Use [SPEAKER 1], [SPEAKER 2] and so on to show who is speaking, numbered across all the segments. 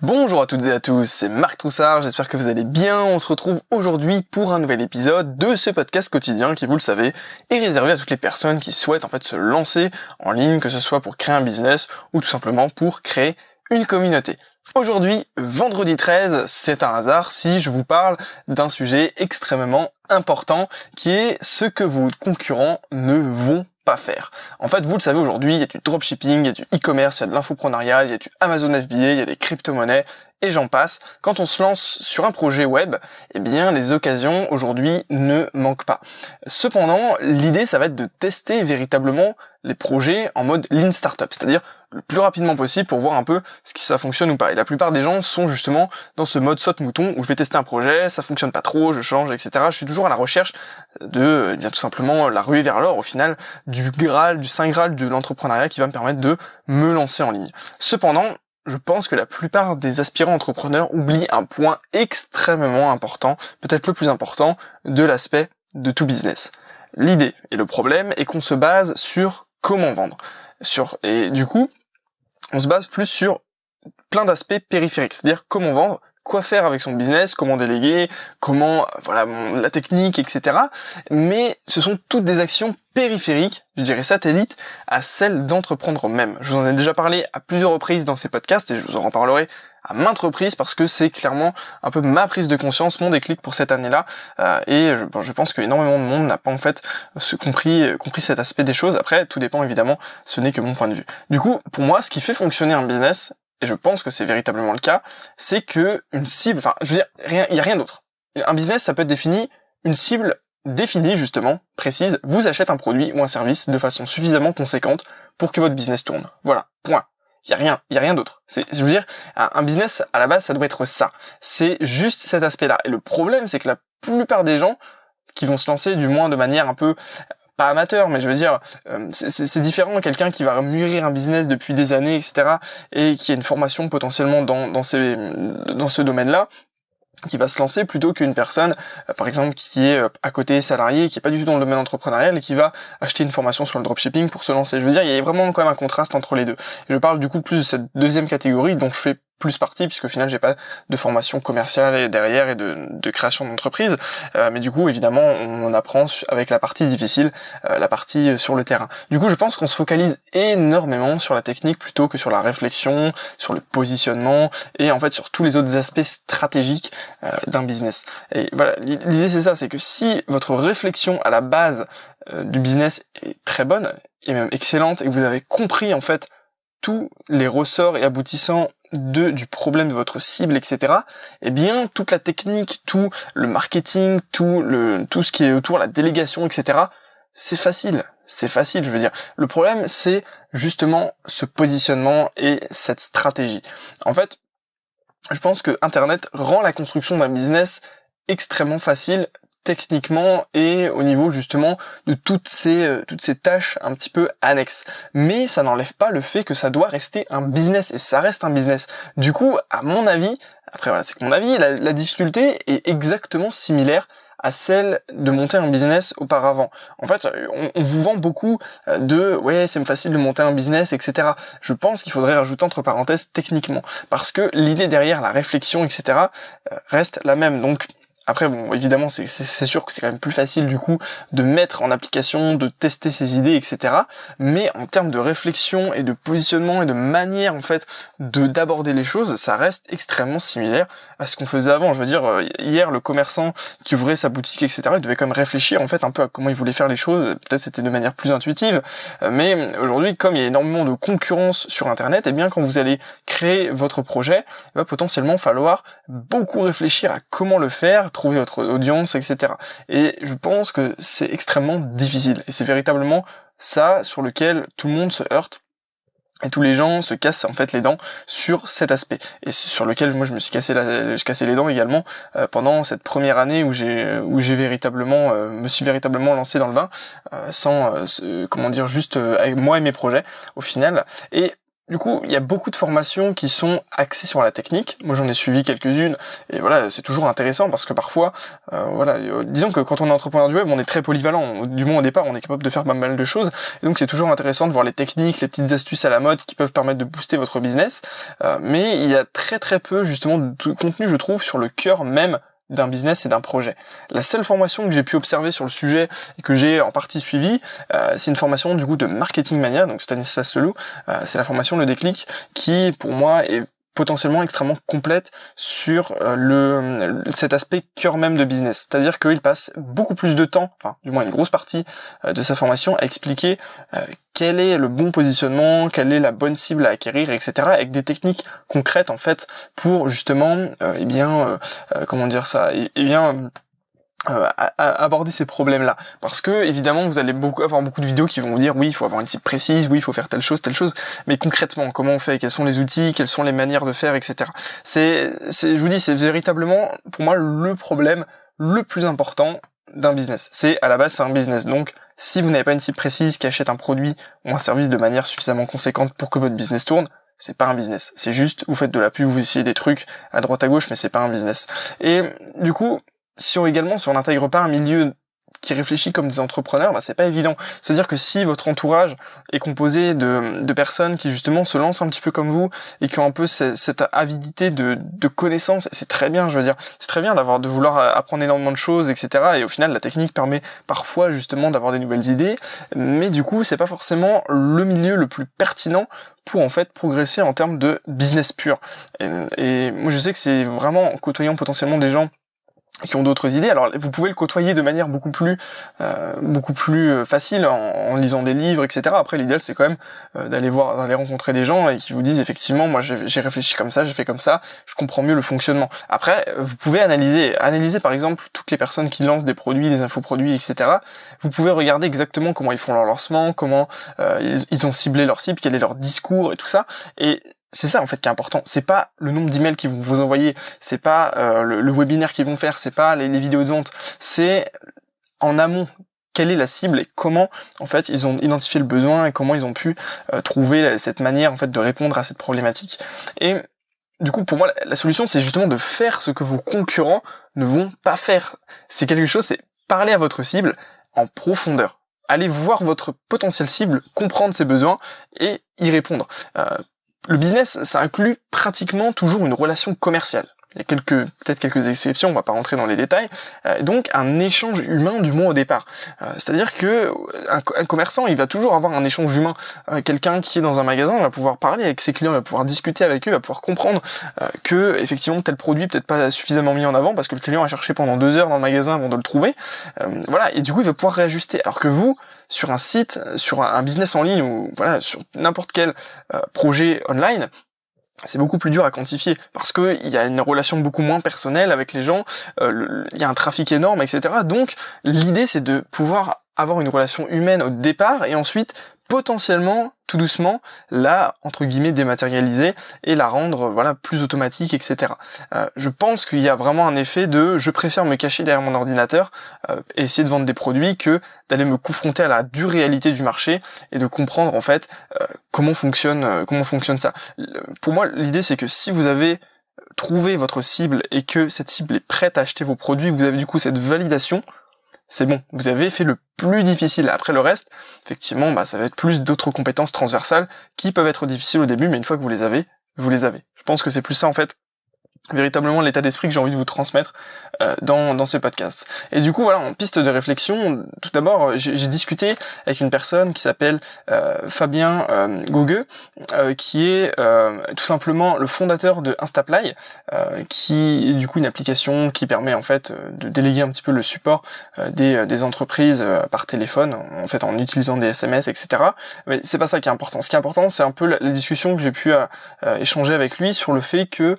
[SPEAKER 1] Bonjour à toutes et à tous, c'est Marc Troussard, j'espère que vous allez bien. On se retrouve aujourd'hui pour un nouvel épisode de ce podcast quotidien qui, vous le savez, est réservé à toutes les personnes qui souhaitent en fait se lancer en ligne, que ce soit pour créer un business ou tout simplement pour créer une communauté. Aujourd'hui, vendredi 13, c'est un hasard si je vous parle d'un sujet extrêmement important qui est ce que vos concurrents ne vont faire. En fait, vous le savez aujourd'hui, il y a du dropshipping, il y a du e-commerce, il y a de l'infoprenariat, il y a du Amazon FBA, il y a des crypto-monnaies et j'en passe. Quand on se lance sur un projet web, eh bien les occasions aujourd'hui ne manquent pas. Cependant, l'idée ça va être de tester véritablement les projets en mode lean startup, c'est-à-dire le plus rapidement possible pour voir un peu ce qui ça fonctionne ou pas. Et la plupart des gens sont justement dans ce mode saute mouton où je vais tester un projet, ça fonctionne pas trop, je change, etc. Je suis toujours à la recherche de, eh bien tout simplement la ruée vers l'or au final, du graal, du saint graal de l'entrepreneuriat qui va me permettre de me lancer en ligne. Cependant, je pense que la plupart des aspirants entrepreneurs oublient un point extrêmement important, peut-être le plus important, de l'aspect de tout business. L'idée et le problème est qu'on se base sur comment vendre. Sur, et du coup, on se base plus sur plein d'aspects périphériques, c'est-à-dire comment vendre, quoi faire avec son business, comment déléguer, comment, voilà, la technique, etc. Mais ce sont toutes des actions périphériques, je dirais satellites, à celles d'entreprendre même. Je vous en ai déjà parlé à plusieurs reprises dans ces podcasts et je vous en reparlerai à maintes reprises parce que c'est clairement un peu ma prise de conscience, mon déclic pour cette année-là. Euh, et je, je pense qu'énormément de monde n'a pas en fait compris, compris cet aspect des choses. Après, tout dépend évidemment, ce n'est que mon point de vue. Du coup, pour moi, ce qui fait fonctionner un business, et je pense que c'est véritablement le cas, c'est que une cible, enfin, je veux dire, rien, il y a rien d'autre. Un business, ça peut être défini, une cible définie justement, précise, vous achète un produit ou un service de façon suffisamment conséquente pour que votre business tourne. Voilà, point. Il y a rien, il y a rien d'autre. C'est, je veux dire, un business à la base, ça doit être ça. C'est juste cet aspect-là. Et le problème, c'est que la plupart des gens qui vont se lancer, du moins de manière un peu pas amateur, mais je veux dire, euh, c'est différent. Quelqu'un qui va mûrir un business depuis des années, etc., et qui a une formation potentiellement dans, dans, ces, dans ce domaine-là, qui va se lancer plutôt qu'une personne, euh, par exemple, qui est euh, à côté salarié, qui est pas du tout dans le domaine entrepreneurial et qui va acheter une formation sur le dropshipping pour se lancer. Je veux dire, il y a vraiment quand même un contraste entre les deux. Je parle du coup plus de cette deuxième catégorie dont je fais plus partie puisque au final j'ai pas de formation commerciale derrière et de, de création d'entreprise. Euh, mais du coup évidemment on apprend avec la partie difficile euh, la partie euh, sur le terrain. Du coup je pense qu'on se focalise énormément sur la technique plutôt que sur la réflexion sur le positionnement et en fait sur tous les autres aspects stratégiques d'un business. Et voilà l'idée c'est ça c'est que si votre réflexion à la base du business est très bonne et même excellente et que vous avez compris en fait tous les ressorts et aboutissants de, du problème de votre cible, etc., eh bien, toute la technique, tout le marketing, tout le, tout ce qui est autour, la délégation, etc., c'est facile. C'est facile, je veux dire. Le problème, c'est justement ce positionnement et cette stratégie. En fait, je pense que Internet rend la construction d'un business extrêmement facile techniquement et au niveau justement de toutes ces euh, toutes ces tâches un petit peu annexes. Mais ça n'enlève pas le fait que ça doit rester un business et ça reste un business. Du coup, à mon avis, après voilà, c'est mon avis, la, difficulté est exactement similaire à celle de monter un business auparavant. En fait, on, on vous vend beaucoup euh, de ouais, c'est facile de monter un business, etc. Je pense qu'il faudrait rajouter entre parenthèses techniquement, parce que l'idée derrière, la réflexion, etc. Euh, reste la même. Donc après, bon, évidemment, c'est sûr que c'est quand même plus facile du coup de mettre en application, de tester ses idées, etc. Mais en termes de réflexion et de positionnement et de manière en fait de d'aborder les choses, ça reste extrêmement similaire à ce qu'on faisait avant. Je veux dire, euh, hier, le commerçant qui ouvrait sa boutique, etc., il devait quand même réfléchir en fait un peu à comment il voulait faire les choses. Peut-être c'était de manière plus intuitive, euh, mais aujourd'hui, comme il y a énormément de concurrence sur Internet, et eh bien quand vous allez créer votre projet, il va potentiellement falloir beaucoup réfléchir à comment le faire trouver votre audience, etc. Et je pense que c'est extrêmement difficile. Et c'est véritablement ça sur lequel tout le monde se heurte et tous les gens se cassent en fait les dents sur cet aspect. Et sur lequel moi je me suis cassé je cassé les dents également euh, pendant cette première année où j'ai où j'ai véritablement euh, me suis véritablement lancé dans le vin euh, sans comment dire juste moi et mes projets au final. Et du coup, il y a beaucoup de formations qui sont axées sur la technique. Moi, j'en ai suivi quelques-unes, et voilà, c'est toujours intéressant parce que parfois, euh, voilà, euh, disons que quand on est entrepreneur du web, on est très polyvalent. Du moins au départ, on est capable de faire pas mal de choses, et donc c'est toujours intéressant de voir les techniques, les petites astuces à la mode qui peuvent permettre de booster votre business. Euh, mais il y a très très peu justement de contenu, je trouve, sur le cœur même d'un business et d'un projet. La seule formation que j'ai pu observer sur le sujet et que j'ai en partie suivie, euh, c'est une formation du coup de Marketing Mania, donc Stanislas Leloup, euh, c'est la formation Le Déclic, qui pour moi est potentiellement extrêmement complète sur euh, le cet aspect cœur même de business. C'est-à-dire qu'il passe beaucoup plus de temps, enfin du moins une grosse partie de sa formation à expliquer quel est le bon positionnement, quelle est la bonne cible à acquérir, etc. avec des techniques concrètes en fait pour justement, euh, eh bien, euh, euh, comment dire ça, eh, eh bien aborder ces problèmes-là. Parce que évidemment, vous allez beaucoup avoir beaucoup de vidéos qui vont vous dire oui, il faut avoir une cible précise, oui, il faut faire telle chose, telle chose. Mais concrètement, comment on fait? Quels sont les outils? Quelles sont les manières de faire, etc. C'est, je vous dis, c'est véritablement pour moi le problème le plus important d'un business. C'est à la base c'est un business. Donc si vous n'avez pas une cible précise qui achète un produit ou un service de manière suffisamment conséquente pour que votre business tourne, c'est pas un business. C'est juste vous faites de la pub, vous essayez des trucs à droite à gauche, mais c'est pas un business. Et du coup, si on également si on n'intègre pas un milieu qui réfléchit comme des entrepreneurs, bah, c'est pas évident. C'est-à-dire que si votre entourage est composé de, de, personnes qui justement se lancent un petit peu comme vous et qui ont un peu cette, avidité de, de connaissances, c'est très bien, je veux dire, c'est très bien d'avoir de vouloir apprendre énormément de choses, etc. Et au final, la technique permet parfois justement d'avoir des nouvelles idées, mais du coup, c'est pas forcément le milieu le plus pertinent pour en fait progresser en termes de business pur. Et, et moi, je sais que c'est vraiment en côtoyant potentiellement des gens qui ont d'autres idées. Alors vous pouvez le côtoyer de manière beaucoup plus euh, beaucoup plus euh, facile en, lisant des livres, etc. Après l'idéal c'est quand même euh, d'aller voir, d'aller rencontrer des gens et qui vous disent effectivement moi j'ai réfléchi comme ça, j'ai fait comme ça, je comprends mieux le fonctionnement. Après vous pouvez analyser, analyser par exemple toutes les personnes qui lancent des produits, des infoproduits, etc. Vous pouvez regarder exactement comment ils font leur lancement, comment ils, ils, ont ciblé leur cible, quel est leur discours et tout ça. Et c'est ça en fait qui est important. C'est pas le nombre d'emails qu'ils vont vous envoyer, c'est pas euh, le, webinaire qu'ils vont faire, c'est pas les, vidéos de vente, c'est en amont quelle est la cible et comment en fait ils ont identifié le besoin et comment ils ont pu euh, trouver cette manière en fait de répondre à cette problématique. Et du coup, pour moi, la solution, c'est justement de faire ce que vos concurrents ne vont pas faire. C'est quelque chose, c'est parler à votre cible en profondeur. Allez voir votre potentiel cible, comprendre ses besoins et y répondre. Euh, le business, ça inclut pratiquement toujours une relation commerciale. Il y a quelques, peut-être quelques exceptions, on va pas rentrer dans les détails. Euh, donc un échange humain du moins au départ. Euh, c'est-à-dire que un, commerçant, il va toujours avoir un échange humain. Euh, quelqu'un qui est dans un magasin va pouvoir parler avec ses clients, va pouvoir discuter avec eux, va pouvoir comprendre que effectivement tel produit peut-être pas suffisamment mis en avant parce que le client a cherché pendant deux heures dans le magasin avant de le trouver. voilà, et du coup il va pouvoir réajuster. Alors que vous, sur un site, sur un, business en ligne ou voilà sur n'importe quel projet online, c'est beaucoup plus dur à quantifier parce que il y a une relation beaucoup moins personnelle avec les gens, euh, il y a un trafic énorme, etc. Donc l'idée c'est de pouvoir avoir une relation humaine au départ et ensuite potentiellement tout doucement la entre guillemets dématérialiser et la rendre voilà plus automatique etc euh, je pense qu'il y a vraiment un effet de je préfère me cacher derrière mon ordinateur euh, et essayer de vendre des produits que d'aller me confronter à la dure réalité du marché et de comprendre en fait euh, comment fonctionne comment fonctionne ça. Pour moi l'idée c'est que si vous avez trouvé votre cible et que cette cible est prête à acheter vos produits vous avez du coup cette validation c'est bon, vous avez fait le plus difficile. Après le reste, effectivement, bah, ça va être plus d'autres compétences transversales qui peuvent être difficiles au début, mais une fois que vous les avez, vous les avez. Je pense que c'est plus ça en fait véritablement l'état d'esprit que j'ai envie de vous transmettre euh, dans, dans ce podcast. Et du coup, voilà, en piste de réflexion, tout d'abord, j'ai discuté avec une personne qui s'appelle euh, Fabien euh, euh, qui est tout simplement le fondateur de Instaply, qui est du coup une application qui permet en fait de déléguer un petit peu le support des, des entreprises par téléphone, en fait en utilisant des SMS, etc. Mais c'est pas ça qui est important. Ce qui est important, c'est un peu la, la discussion que j'ai pu échanger avec lui sur le fait que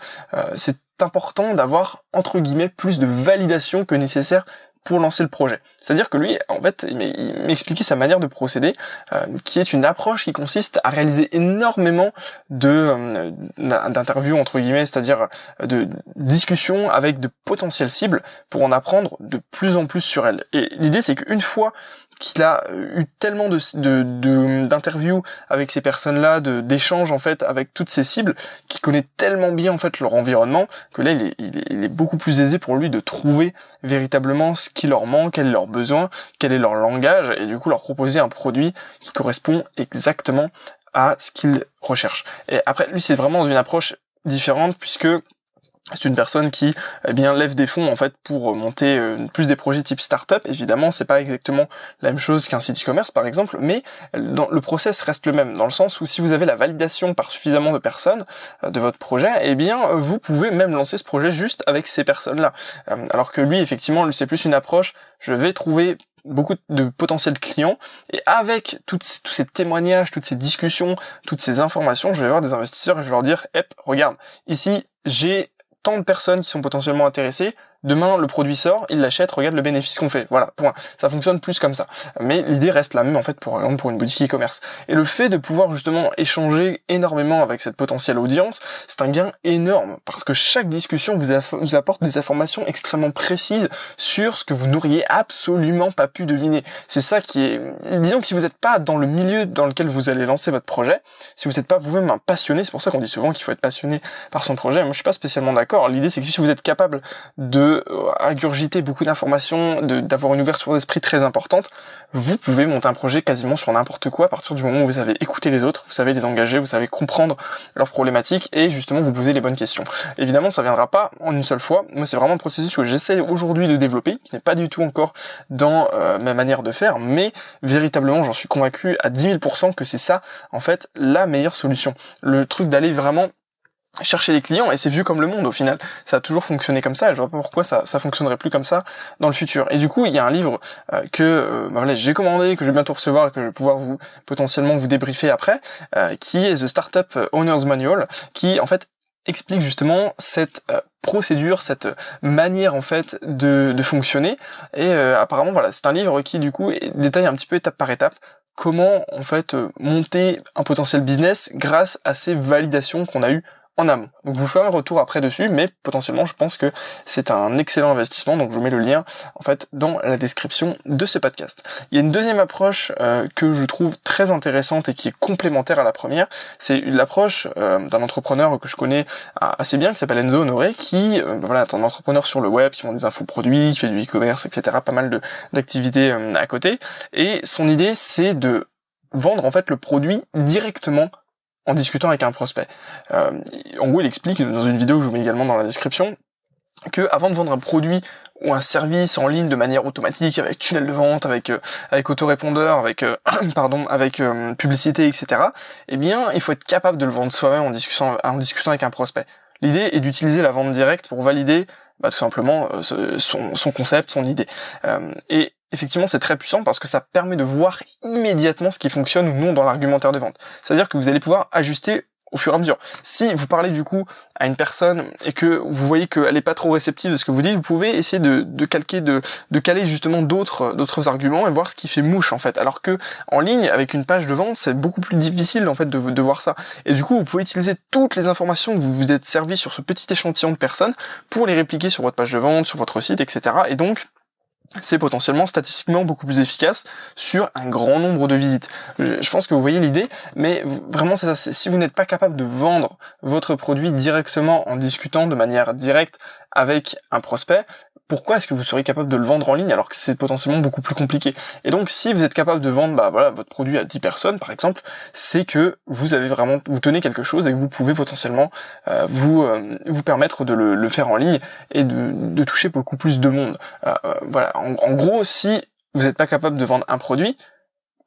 [SPEAKER 1] c'est important d'avoir entre guillemets plus de validation que nécessaire pour lancer le projet. C'est-à-dire que lui, en fait, il m'expliquait sa manière de procéder, euh, qui est une approche qui consiste à réaliser énormément de euh, d'interviews entre guillemets, c'est-à-dire de discussions avec de potentielles cibles pour en apprendre de plus en plus sur elles. Et l'idée, c'est qu'une fois qu'il a eu tellement de d'interviews avec ces personnes-là, d'échanges en fait avec toutes ces cibles, qu'il connaît tellement bien en fait leur environnement que là il est, il est, beaucoup plus aisé pour lui de trouver véritablement ce qui leur manque, quel est leur besoin, quel est leur langage, et du coup leur proposer un produit qui correspond exactement à ce qu'ils recherchent. Et après, lui, c'est vraiment une approche différente puisque c'est une personne qui eh bien lève des fonds en fait pour monter euh, plus des projets type startup. Évidemment, c'est pas exactement la même chose qu'un site e-commerce par exemple, mais dans, le process reste le même dans le sens où si vous avez la validation par suffisamment de personnes euh, de votre projet, eh bien vous pouvez même lancer ce projet juste avec ces personnes-là. Euh, alors que lui, effectivement, c'est plus une approche. Je vais trouver beaucoup de potentiels clients et avec toutes, tous ces témoignages, toutes ces discussions, toutes ces informations, je vais voir des investisseurs et je vais leur dire, hep, regarde, ici j'ai tant de personnes qui sont potentiellement intéressées, demain le produit sort, il l'achète, regarde le bénéfice qu'on fait. Voilà, point. Ça fonctionne plus comme ça. Mais l'idée reste la même en fait pour pour une boutique e-commerce. Et le fait de pouvoir justement échanger énormément avec cette potentielle audience, c'est un gain énorme parce que chaque discussion vous, vous apporte des informations extrêmement précises sur ce que vous n'auriez absolument pas pu deviner. C'est ça qui est disons que si vous n'êtes pas dans le milieu dans lequel vous allez lancer votre projet, si vous n'êtes pas vous-même un passionné, c'est pour ça qu'on dit souvent qu'il faut être passionné par son projet. Moi je suis pas spécialement d'accord. L'idée c'est que si vous êtes capable de de ingurgiter beaucoup d'informations, d'avoir une ouverture d'esprit très importante, vous pouvez monter un projet quasiment sur n'importe quoi à partir du moment où vous avez écouté les autres, vous savez les engager, vous savez comprendre leurs problématiques et justement vous poser les bonnes questions. Évidemment, ça viendra pas en une seule fois. Moi, c'est vraiment un processus que j'essaie aujourd'hui de développer, qui n'est pas du tout encore dans euh, ma manière de faire, mais véritablement, j'en suis convaincu à 10 000% que c'est ça, en fait, la meilleure solution. Le truc d'aller vraiment chercher les clients et c'est vu comme le monde au final. Ça a toujours fonctionné comme ça et je vois pas pourquoi ça, ça fonctionnerait plus comme ça dans le futur. Et du coup, il y a un livre euh, que euh, bah j'ai commandé, que je vais bientôt recevoir et que je vais pouvoir vous potentiellement vous débriefer après, euh, qui est The Startup Owner's Manual, qui en fait explique justement cette procédure, cette manière en fait de, de fonctionner. Et apparemment voilà, c'est un livre qui du coup détaille un petit peu étape par étape comment en fait monter un potentiel business grâce à ces validations qu'on a eues en amont. Donc je vous ferai un retour après dessus, mais potentiellement je pense que c'est un excellent investissement, donc je vous mets le lien en fait dans la description de ce podcast. Il y a une deuxième approche euh, que je trouve très intéressante et qui est complémentaire à la première, c'est l'approche euh, d'un entrepreneur que je connais assez bien, qui s'appelle Enzo Honoré, qui euh, voilà, est un entrepreneur sur le web, qui vend des infoproduits, qui fait du e-commerce, etc., pas mal d'activités à côté, et son idée c'est de vendre en fait le produit directement en discutant avec un prospect. Euh, en gros, il explique dans une vidéo que je vous mets également dans la description que avant de vendre un produit ou un service en ligne de manière automatique avec tunnel de vente, avec euh, avec autorépondeur, avec euh, pardon, avec euh, publicité, etc. Eh bien, il faut être capable de le vendre soi-même en discutant en discutant avec un prospect. L'idée est d'utiliser la vente directe pour valider bah, tout simplement son, son, concept, son idée. et effectivement c'est très puissant parce que ça permet de voir immédiatement ce qui fonctionne ou non dans l'argumentaire de vente. C'est-à-dire que vous allez pouvoir ajuster au fur et à mesure. Si vous parlez du coup à une personne et que vous voyez qu'elle n'est pas trop réceptive de ce que vous dites, vous pouvez essayer de, calquer, de, de caler justement d'autres d'autres arguments et voir ce qui fait mouche en fait. Alors que en ligne, avec une page de vente, c'est beaucoup plus difficile en fait de, de voir ça. Et du coup, vous pouvez utiliser toutes les informations que vous vous êtes servi sur ce petit échantillon de personnes pour les répliquer sur votre page de vente, sur votre site, etc. Et donc c'est potentiellement statistiquement beaucoup plus efficace sur un grand nombre de visites. Je pense que vous voyez l'idée, mais vraiment c'est ça. Si vous n'êtes pas capable de vendre votre produit directement en discutant de manière directe avec un prospect, pourquoi est-ce que vous serez capable de le vendre en ligne alors que c'est potentiellement beaucoup plus compliqué? Et donc si vous êtes capable de vendre bah voilà votre produit à 10 personnes par exemple, c'est que vous avez vraiment vous tenez quelque chose et que vous pouvez potentiellement euh, vous euh, vous permettre de le, faire en ligne et de, toucher beaucoup plus de monde. Euh, voilà, en gros si vous n'êtes pas capable de vendre un produit,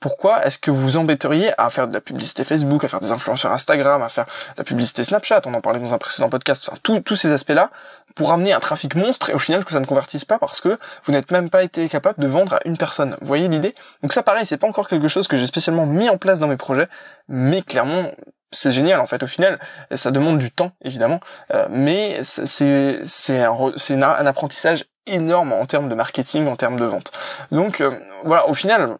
[SPEAKER 1] pourquoi est-ce que vous vous embêteriez à faire de la publicité Facebook, à faire des influenceurs Instagram, à faire de la publicité Snapchat, on en parlait dans un précédent podcast, enfin tous ces aspects-là, pour amener un trafic monstre et au final que ça ne convertisse pas parce que vous n'êtes même pas été capable de vendre à une personne. Vous voyez l'idée? Donc ça pareil, c'est pas encore quelque chose que j'ai spécialement mis en place dans mes projets, mais clairement c'est génial en fait au final. Ça demande du temps évidemment. Euh, mais c'est c'est un, un, apprentissage énorme en termes de marketing en termes de vente. Donc euh, voilà au final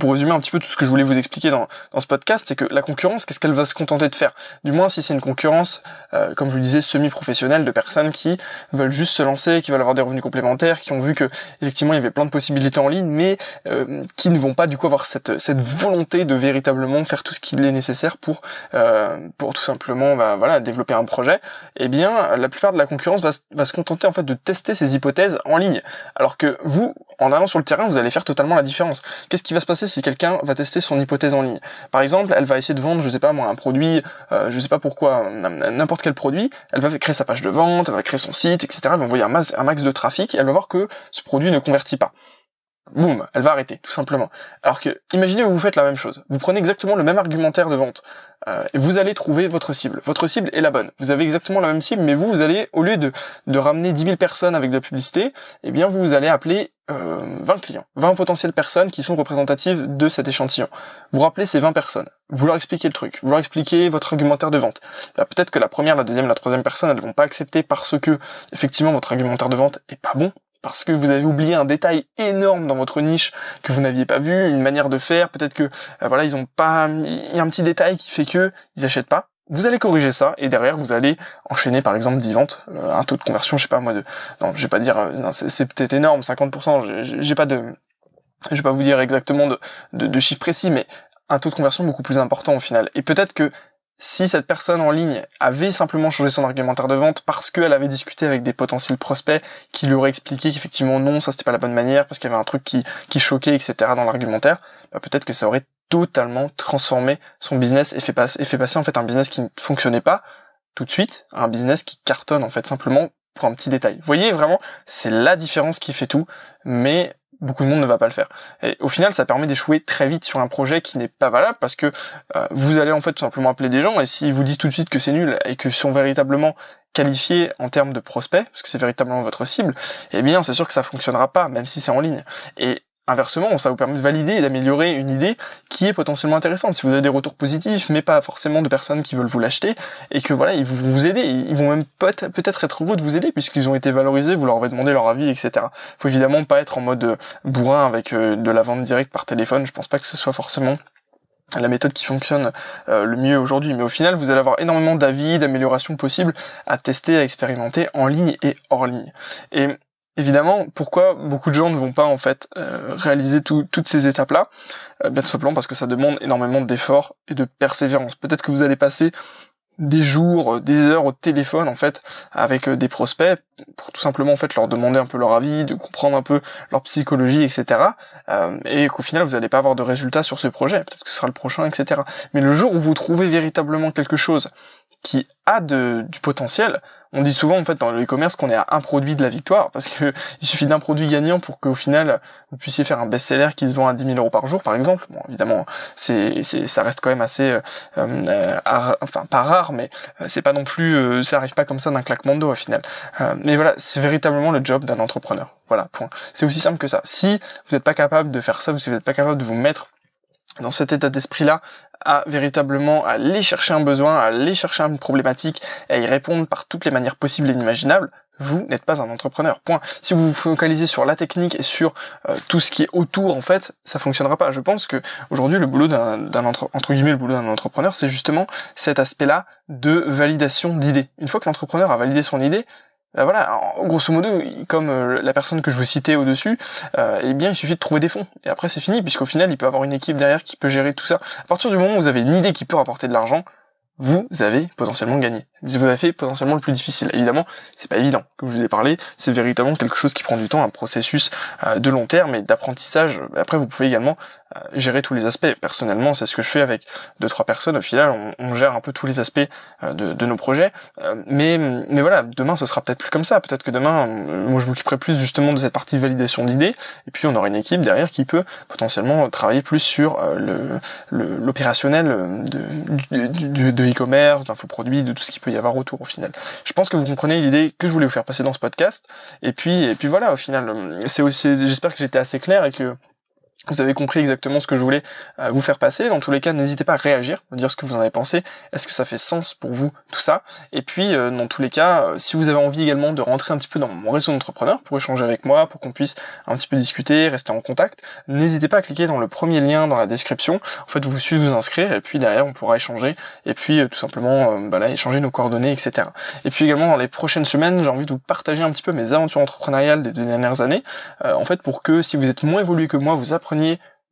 [SPEAKER 1] pour résumer un petit peu tout ce que je voulais vous expliquer dans, dans ce podcast, c'est que la concurrence, qu'est-ce qu'elle va se contenter de faire? Du moins si c'est une concurrence, euh, comme je vous disais, semi-professionnelle de personnes qui veulent juste se lancer, qui veulent avoir des revenus complémentaires, qui ont vu que effectivement il y avait plein de possibilités en ligne, mais euh, qui ne vont pas du coup avoir cette, cette volonté de véritablement faire tout ce qu'il est nécessaire pour euh, pour tout simplement bah, voilà développer un projet. Eh bien, la plupart de la concurrence va, va se contenter en fait de tester ces hypothèses en ligne, alors que vous, en allant sur le terrain, vous allez faire totalement la différence. Qu'est-ce qui va se passer si quelqu'un va tester son hypothèse en ligne? Par exemple, elle va essayer de vendre, je sais pas moi, un produit, euh, je sais pas pourquoi, n'importe quel produit, elle va créer sa page de vente, elle va créer son site, etc. Elle va envoyer un max, un max de trafic et elle va voir que ce produit ne convertit pas. Boum, elle va arrêter, tout simplement. Alors que, imaginez vous faites la même chose. Vous prenez exactement le même argumentaire de vente. Euh, et vous allez trouver votre cible. Votre cible est la bonne. Vous avez exactement la même cible, mais vous, vous allez, au lieu de, de ramener 10 000 personnes avec de la publicité, eh bien, vous allez appeler euh, 20 clients, 20 potentielles personnes qui sont représentatives de cet échantillon. Vous rappelez ces 20 personnes, vous leur expliquez le truc, vous leur expliquez votre argumentaire de vente. Bah, peut-être que la première, la deuxième, la troisième personne, elles vont pas accepter parce que, effectivement, votre argumentaire de vente est pas bon, parce que vous avez oublié un détail énorme dans votre niche que vous n'aviez pas vu, une manière de faire, peut-être que euh, voilà, ils ont pas il y a un petit détail qui fait que ils achètent pas. Vous allez corriger ça et derrière vous allez enchaîner par exemple 10 ventes, euh, un taux de conversion, je sais pas moi de non, je vais pas dire euh, c'est peut-être énorme 50%, j'ai pas de je vais pas vous dire exactement de, chiffres précis mais un taux de conversion beaucoup plus important au final. Et peut-être que si cette personne en ligne avait simplement changé son argumentaire de vente parce qu'elle avait discuté avec des potentiels prospects qui lui auraient expliqué qu'effectivement non, ça c'était pas la bonne manière parce qu'il y avait un truc qui, choquait, etc. dans l'argumentaire, bah peut-être que ça aurait totalement transformé son business et fait, et fait passer en fait un business qui ne fonctionnait pas tout de suite à un business qui cartonne en fait simplement pour un petit détail. Vous voyez vraiment, c'est la différence qui fait tout, mais beaucoup de monde ne va pas le faire. Et au final, ça permet d'échouer très vite sur un projet qui n'est pas valable parce que euh, vous allez en fait tout simplement appeler des gens et s'ils vous disent tout de suite que c'est nul et que sont véritablement qualifiés en termes de prospects, parce que c'est véritablement votre cible, eh bien c'est sûr que ça fonctionnera pas, même si c'est en ligne. Et Inversement, ça vous permet de valider et d'améliorer une idée qui est potentiellement intéressante. Si vous avez des retours positifs, mais pas forcément de personnes qui veulent vous l'acheter, et que voilà, ils vont vous aider, ils vont même peut-être être heureux de vous aider puisqu'ils ont été valorisés, vous leur avez demandé leur avis, etc. Faut évidemment pas être en mode euh, bourrin avec euh, de la vente directe par téléphone. Je pense pas que ce soit forcément la méthode qui fonctionne euh, le mieux aujourd'hui. Mais au final, vous allez avoir énormément d'avis, d'améliorations possibles à tester, à expérimenter en ligne et hors ligne. Évidemment, pourquoi beaucoup de gens ne vont pas en fait euh, réaliser toutes ces étapes-là? Euh, Bien tout simplement parce que ça demande énormément d'efforts et de persévérance. Peut-être que vous allez passer des jours, des heures au téléphone en fait avec euh, des prospects pour tout simplement en fait leur demander un peu leur avis, de comprendre un peu leur psychologie, etc. et qu'au final vous n'allez pas avoir de résultats sur ce projet. Peut-être que ce sera le prochain, etc. Mais le jour où vous trouvez véritablement quelque chose qui a du potentiel, on dit souvent en fait dans le e-commerce qu'on est à un produit de la victoire parce que il suffit d'un produit gagnant pour qu'au final vous puissiez faire un best-seller qui se vend à 10 000 euros par jour par exemple. Bon évidemment c'est ça reste quand même assez euh, euh enfin pas rare mais euh, c'est pas non plus ça arrive pas comme ça d'un claquement de doigts au final. mais voilà c'est véritablement le job d'un entrepreneur. Voilà point. C'est aussi simple que ça. Si vous n'êtes pas capable de faire ça, si vous n'êtes pas capable de vous mettre dans cet état d'esprit-là, à véritablement aller chercher un besoin, à aller chercher une problématique et à y répondre par toutes les manières possibles et inimaginables, vous n'êtes pas un entrepreneur. Point. Si vous vous focalisez sur la technique et sur euh, tout ce qui est autour, en fait, ça fonctionnera pas. Je pense que aujourd'hui, le boulot d'un entre, entre guillemets, le boulot d'un entrepreneur, c'est justement cet aspect-là de validation d'idées. Une fois que l'entrepreneur a validé son idée, ben voilà, grosso modo, comme euh, la personne que je vous citais au-dessus, euh, eh bien, il suffit de trouver des fonds. Et après, c'est fini, puisqu'au final, il peut avoir une équipe derrière qui peut gérer tout ça. À partir du moment où vous avez une idée qui peut rapporter de l'argent, vous avez potentiellement gagné. Vous avez fait potentiellement le plus difficile. Évidemment, c'est pas évident. Comme je vous ai parlé, c'est véritablement quelque chose qui prend du temps, un processus euh, de long terme et d'apprentissage. Après, vous pouvez également euh, gérer tous les aspects. Personnellement, c'est ce que je fais avec deux trois personnes. Au final, on, gère un peu tous les aspects euh, de, nos projets. mais mais voilà, demain, ce sera peut-être plus comme ça. Peut-être que demain, moi, je m'occuperai plus justement de cette partie validation d'idées. Et puis, on aura une équipe derrière qui peut potentiellement travailler plus sur le l'opérationnel de, de, de e-commerce, d'infoproduits, de tout ce qui peut avoir autour au final. Je pense que vous comprenez l'idée que je voulais vous faire passer dans ce podcast. Et puis, et puis voilà, au final, c'est aussi, j'espère que j'étais assez clair et que vous avez compris exactement ce que je voulais euh, vous faire passer. Dans tous les cas, n'hésitez pas à réagir, me dire ce que vous en avez pensé. Est-ce que ça fait sens pour vous tout ça? Et puis, euh, dans tous les cas, euh, si vous avez envie également de rentrer un petit peu dans mon réseau d'entrepreneurs pour échanger avec moi, pour qu'on puisse un petit peu discuter, rester en contact, n'hésitez pas à cliquer dans le premier lien dans la description. En fait, vous suivez, vous inscrire, et puis derrière, on pourra échanger, et puis tout simplement, bah là, échanger nos coordonnées, etc. Et puis également, dans les prochaines semaines, j'ai envie de vous partager un petit peu mes aventures entrepreneuriales des deux dernières années, en fait, pour que si vous êtes moins évolué que moi, vous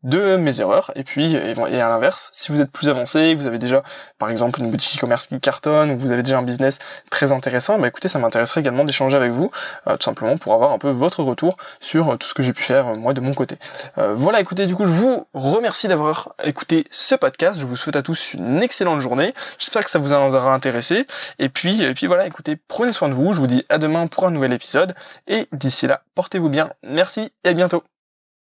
[SPEAKER 1] de mes erreurs et puis et à l'inverse si vous êtes plus avancé vous avez déjà par exemple une boutique e-commerce qui cartonne ou vous avez déjà un business très intéressant bah écoutez ça m'intéresserait également d'échanger avec vous euh, tout simplement pour avoir un peu votre retour sur euh, tout ce que j'ai pu faire euh, moi de mon côté. Voilà écoutez du coup je vous remercie d'avoir écouté ce podcast. Je vous souhaite à tous une excellente journée. J'espère que ça vous aura intéressé. Et puis et puis voilà écoutez prenez soin de vous. Je vous dis à demain pour un nouvel épisode. Et d'ici là portez-vous bien. Merci et à bientôt